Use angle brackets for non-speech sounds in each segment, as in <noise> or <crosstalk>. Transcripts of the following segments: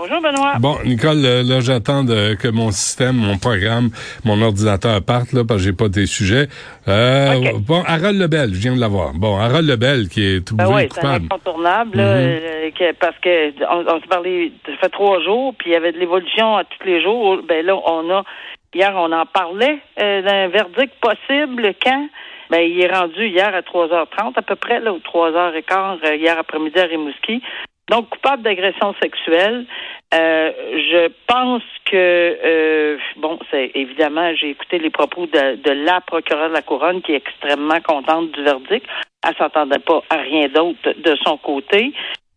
Bonjour Benoît. Bon, Nicole, là, j'attends que mon système, mon programme, mon ordinateur parte, là, parce que j'ai pas tes sujets. Euh. Bon, Harold Lebel, je viens de l'avoir. Bon, Harold Lebel, qui est tout Ben oui, c'est incontournable, là, euh, que- parce que on, on s'est parlé, ça fait trois jours, puis il y avait de l'évolution à tous les jours. Ben là, on a, hier, on en parlait euh, d'un verdict possible quand? Ben, il est rendu hier à 3h30 à peu près, là, ou 3h15 euh, hier après-midi à Rimouski. Donc, coupable d'agression sexuelle. Euh, je pense que euh, bon, c'est évidemment, j'ai écouté les propos de, de la procureure de la couronne qui est extrêmement contente du verdict. Elle s'entendait pas à rien d'autre de son côté.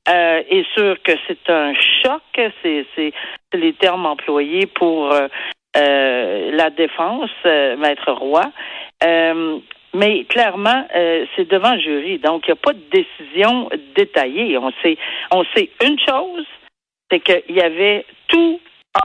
Euh, est sûr que c'est un choc, c'est c'est les termes employés pour euh, euh, la défense, euh, maître Roy. Mais clairement, euh, c'est devant le jury, donc il n'y a pas de décision détaillée. On sait, on sait une chose, c'est qu'il y avait tout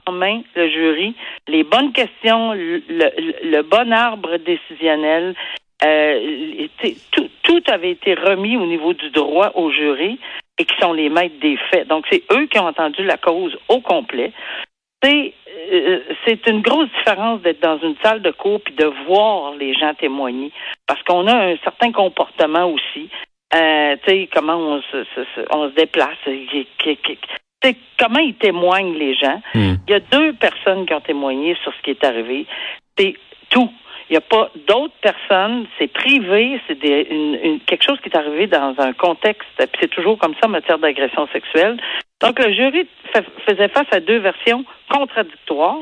en main, le jury, les bonnes questions, le, le- le bon arbre décisionnel. Euh, tout, tout avait été remis au niveau du droit au jury et qui sont les maîtres des faits. Donc, c'est eux qui ont entendu la cause au complet. C'est euh, c'est une grosse différence d'être dans une salle de cours puis de voir les gens témoigner parce qu'on a un certain comportement aussi. Euh, tu sais comment on se, se- se- on se déplace, sais, comment ils témoignent les gens. Hmm. Il y a deux personnes qui ont témoigné sur ce qui est arrivé. C'est tout. Il n'y a pas d'autres personnes. C'est privé. C'est des- une- une- quelque chose qui est arrivé dans un contexte. Puis c'est toujours comme ça en matière d'agression sexuelle. Donc le jury fa- faisait face à deux versions contradictoires.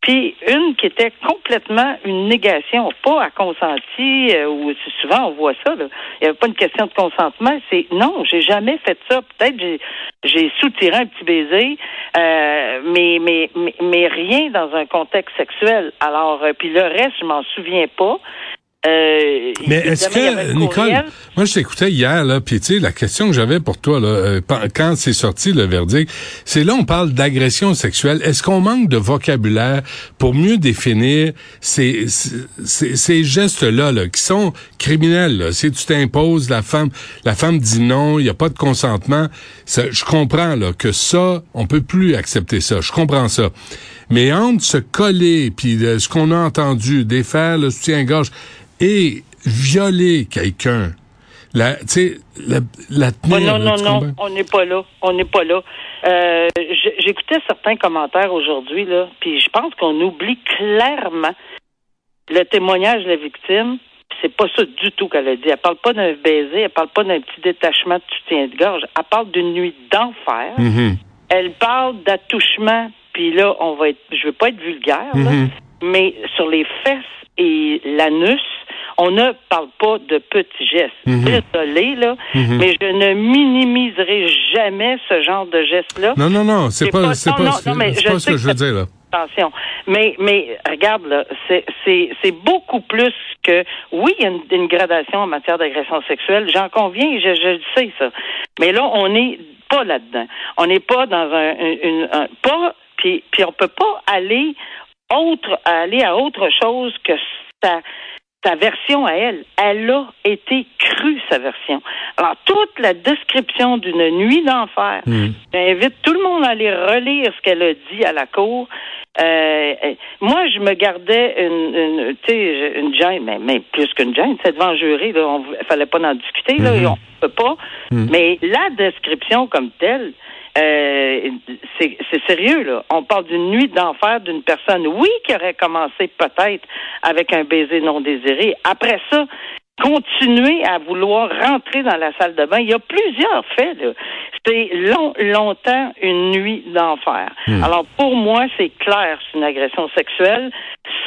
Puis une qui était complètement une négation, pas à consenti, euh, ou souvent on voit ça. Il n'y avait pas une question de consentement. C'est non, j'ai jamais fait ça. Peut-être j'ai j'ai soutiré un petit baiser, euh, mais, mais mais mais rien dans un contexte sexuel. Alors euh, puis le reste, je m'en souviens pas. Euh, Mais est-ce que, le Nicole, moi je t'écoutais hier, là, puis tu sais, la question que j'avais pour toi, là, euh, quand c'est sorti le verdict, c'est là on parle d'agression sexuelle. Est-ce qu'on manque de vocabulaire pour mieux définir ces, ces, ces gestes-là, là, qui sont criminels? Là? Si tu t'imposes, la femme, la femme dit non, il n'y a pas de consentement. Ça, je comprends là, que ça, on peut plus accepter ça. Je comprends ça. Mais entre se coller, puis euh, ce qu'on a entendu, défaire le soutien-gorge et violer quelqu'un, la, tu sais, la, la Oh, tenir. non, là, non, non, comprends? on n'est pas là. On n'est pas là. Euh, J'écoutais certains commentaires aujourd'hui, là, puis je pense qu'on oublie clairement le témoignage de la victime. C'est pas ça du tout qu'elle a dit. Elle parle pas d'un baiser, elle parle pas d'un petit détachement de soutien de gorge. Elle parle d'une nuit d'enfer. Mhm. Elle parle d'attouchement, puis là, on va être, je veux pas être vulgaire, là, Mhm. mais sur les fesses et l'anus, on ne parle pas de petits gestes. Mhm. Désolé, là, Mhm. mais je ne minimiserai jamais ce genre de geste-là. Non, non, non, c'est pas, pas- c'est non, pas, non, c'est non, mais c'est je pas ce que que je veux ça- dire, là. Attention. Mais, mais regarde, là, c'est, beaucoup plus que. Oui, il y a une, une gradation en matière d'agression sexuelle. J'en conviens, je, je le sais, ça. Mais là, on n'est pas là-dedans. On n'est pas dans un. un- une, un- pas. Puis, puis on peut pas aller autre, aller à autre chose que sa, sa version à elle. Elle a été crue, sa version. Alors, toute la description d'une nuit d'enfer, Mhm. J'invite tout le monde à aller relire ce qu'elle a dit à la cour. Euh, euh, moi, je me gardais une, une tu sais, une gêne, mais, mais plus qu'une gêne, c'est devant le jury, là, on fallait pas en discuter, là, et on peut pas. Mhm. Mais la description comme telle, euh, c'est sérieux, là. On parle d'une nuit d'enfer d'une personne, oui, qui aurait commencé peut-être avec un baiser non désiré. Après ça, continuer à vouloir rentrer dans la salle de bain. Il y a plusieurs faits, là. C'est long, longtemps une nuit d'enfer. Hmm. Alors, pour moi, c'est clair, c'est une agression sexuelle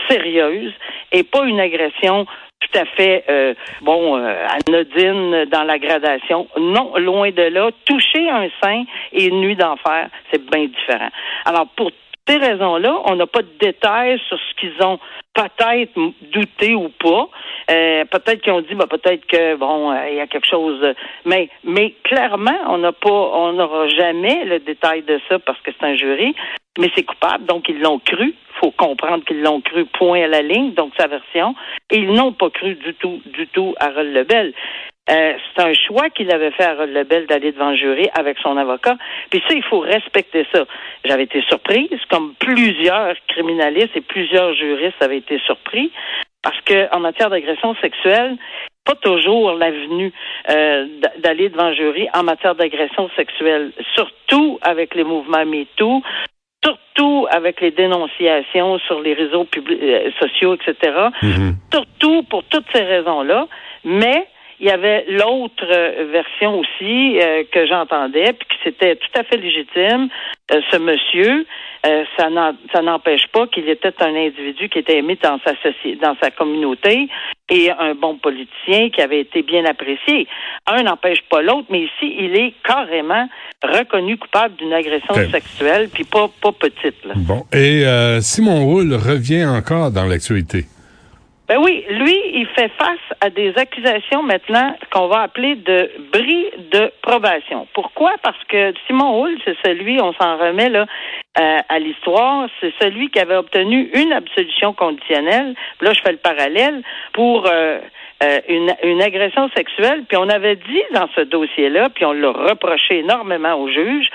sérieuse et pas une agression tout à fait, euh, bon, euh, anodine dans la gradation. Non, loin de là. Toucher un sein et une nuit d'enfer, c'est bien différent. Alors, pour ces raisons-là, on n'a pas de détails sur ce qu'ils ont peut-être douté ou pas. Euh, peut-être qu'ils ont dit, bah, peut-être que bon, euh, il y a quelque chose. de- Mais, mais clairement, on n'a pas, on n'aura jamais le détail de ça parce que c'est un jury. Mais c'est coupable, donc ils l'ont cru. faut comprendre qu'ils l'ont cru point à la ligne, donc sa version, et ils n'ont pas cru du tout, du tout à Harold Lebel. Euh, c'est un choix qu'il avait fait à Harold Lebel d'aller devant le jury avec son avocat. Puis ça, il faut respecter ça. J'avais été surprise, comme plusieurs criminalistes et plusieurs juristes avaient été surpris, parce que en matière d'agression sexuelle, pas toujours l'avenue euh, d'aller devant le jury en matière d'agression sexuelle, surtout avec les mouvements MeToo, surtout avec les dénonciations sur les réseaux euh, sociaux, etc. Mm-hmm. Surtout pour toutes ces raisons-là. Mais il y avait l'autre euh, version aussi euh, que j'entendais, puis que c'était tout à fait légitime. Euh, ce monsieur, ça n'empêche pas qu'il était un individu qui était aimé dans sa dans sa communauté et un bon politicien qui avait été bien apprécié. Un n'empêche pas l'autre, mais ici, il est carrément reconnu coupable d'une agression sexuelle, puis pas, pas petite. Là. Bon. Et Simon Roule revient encore dans l'actualité. Ben oui, lui, il fait face à des accusations maintenant qu'on va appeler de bris de probation. Pourquoi? Parce que Simon Hull, c'est celui, on s'en remet là euh, à l'histoire, c'est celui qui avait obtenu une absolution conditionnelle. Là, je fais le parallèle pour euh, euh, une, une agression sexuelle. Puis on avait dit dans ce dossier-là, puis on l'a reproché énormément au juge,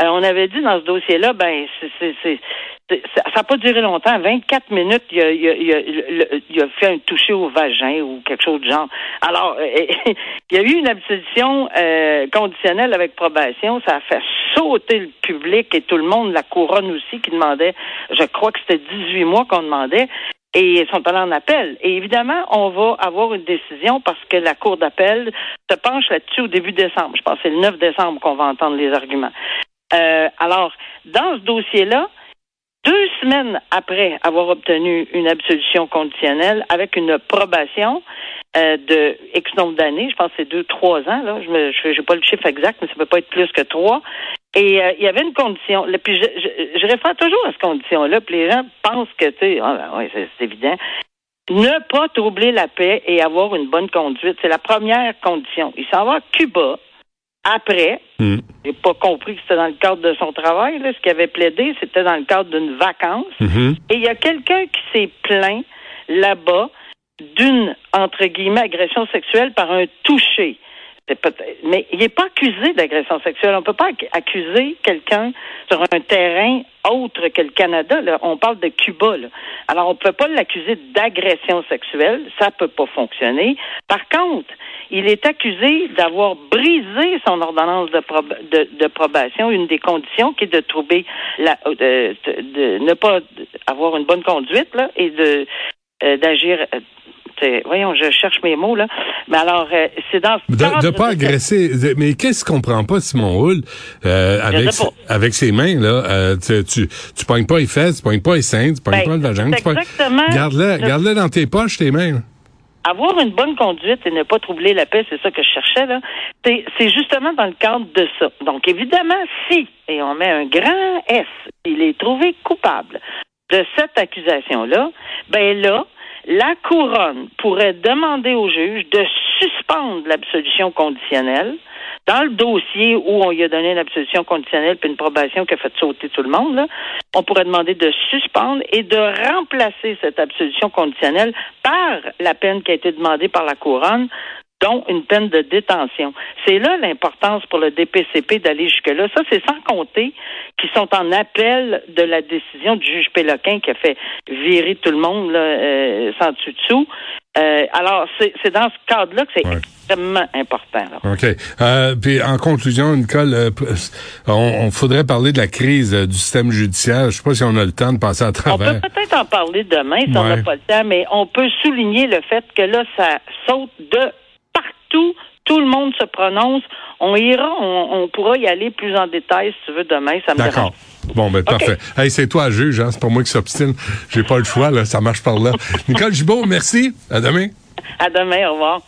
on avait dit dans ce dossier-là, ben c'est ça n'a pas duré longtemps. 24 minutes, il a, il, a, fait un toucher au vagin ou quelque chose de genre. Alors, <laughs> il y a eu une absolution euh, conditionnelle avec probation. Ça a fait sauter le public et tout le monde, la couronne aussi, qui demandait, je crois que c'était 18 mois qu'on demandait. Et ils sont allés en appel. Et évidemment, on va avoir une décision parce que la Cour d'appel se penche là-dessus au début décembre. Je pense que c'est le 9 décembre qu'on va entendre les arguments. Euh, alors, dans ce dossier-là, deux semaines après avoir obtenu une absolution conditionnelle avec une probation euh, de X nombre d'années, je pense que c'est deux, trois ans, là, je n'ai pas le chiffre exact, mais ça peut pas être plus que trois. Et euh, il y avait une condition. puis je, je, je, réfère toujours à cette condition-là, puis les gens pensent que, tu sais, ah, ben, c'est évident. Ne pas troubler la paix et avoir une bonne conduite, c'est la première condition. Il s'en va à Cuba après, mm. j'ai pas compris que c'était dans le cadre de son travail. Là. Ce qu'il avait plaidé, c'était dans le cadre d'une vacance. Mm-hmm. Et il y a quelqu'un qui s'est plaint là-bas d'une, entre guillemets, agression sexuelle par un toucher. Mais il n'est pas accusé d'agression sexuelle. On ne peut pas accuser quelqu'un sur un terrain autre que le Canada. Là. On parle de Cuba. Là. Alors, on ne peut pas l'accuser d'agression sexuelle. Ça ne peut pas fonctionner. Par contre, il est accusé d'avoir brisé son ordonnance de, de, probation, une des conditions qui est de trouver la, euh, de, ne pas avoir une bonne conduite là, et de euh, d'agir euh, voyons, je cherche mes mots, là. Mais alors, euh, c'est dans ce De, de pas agresser. mais qu'est-ce qu'on comprend pas, Simon Hull, euh, avec, avec ses mains, là? Euh, tu, tu, tu pognes pas les fesses, tu pognes pas les seins, tu pognes ben, pas le vagin. Exactement. Garde-le, garde-le dans tes poches, tes mains. Avoir une bonne conduite et ne pas troubler la paix, c'est ça que je cherchais, là. C'est justement dans le cadre de ça. Donc, évidemment, si, et on met un grand S, il est trouvé coupable de cette accusation-là, ben là, la couronne pourrait demander au juge de suspendre l'absolution conditionnelle dans le dossier où on lui a donné une absolution conditionnelle puis une probation qui a fait sauter tout le monde, on pourrait demander de suspendre et de remplacer cette absolution conditionnelle par la peine qui a été demandée par la couronne dont une peine de détention. C'est là l'importance pour le DPCP d'aller jusque-là. Ça, c'est sans compter qu'ils sont en appel de la décision du juge Péloquin qui a fait virer tout le monde là, euh, sans dessus-dessous. Euh, alors, c'est dans ce cadre-là que c'est extrêmement important. OK. Euh, puis, en conclusion, Nicole, euh, on, on, faudrait parler de la crise du système judiciaire. Je sais pas si on a le temps de passer à travers. On peut peut-être en parler demain si on n'a pas le temps, mais on peut souligner le fait que là, ça saute de tout, tout le monde se prononce. On ira, on, pourra y aller plus en détail si tu veux demain. Ça me D'accord. Bon, ben parfait. Hey, c'est toi, juge, hein? c'est pour moi qui s'obstine. J'ai pas le choix, là. Ça marche par là. <laughs> Nicole Gibault, merci. À demain. À demain, au revoir.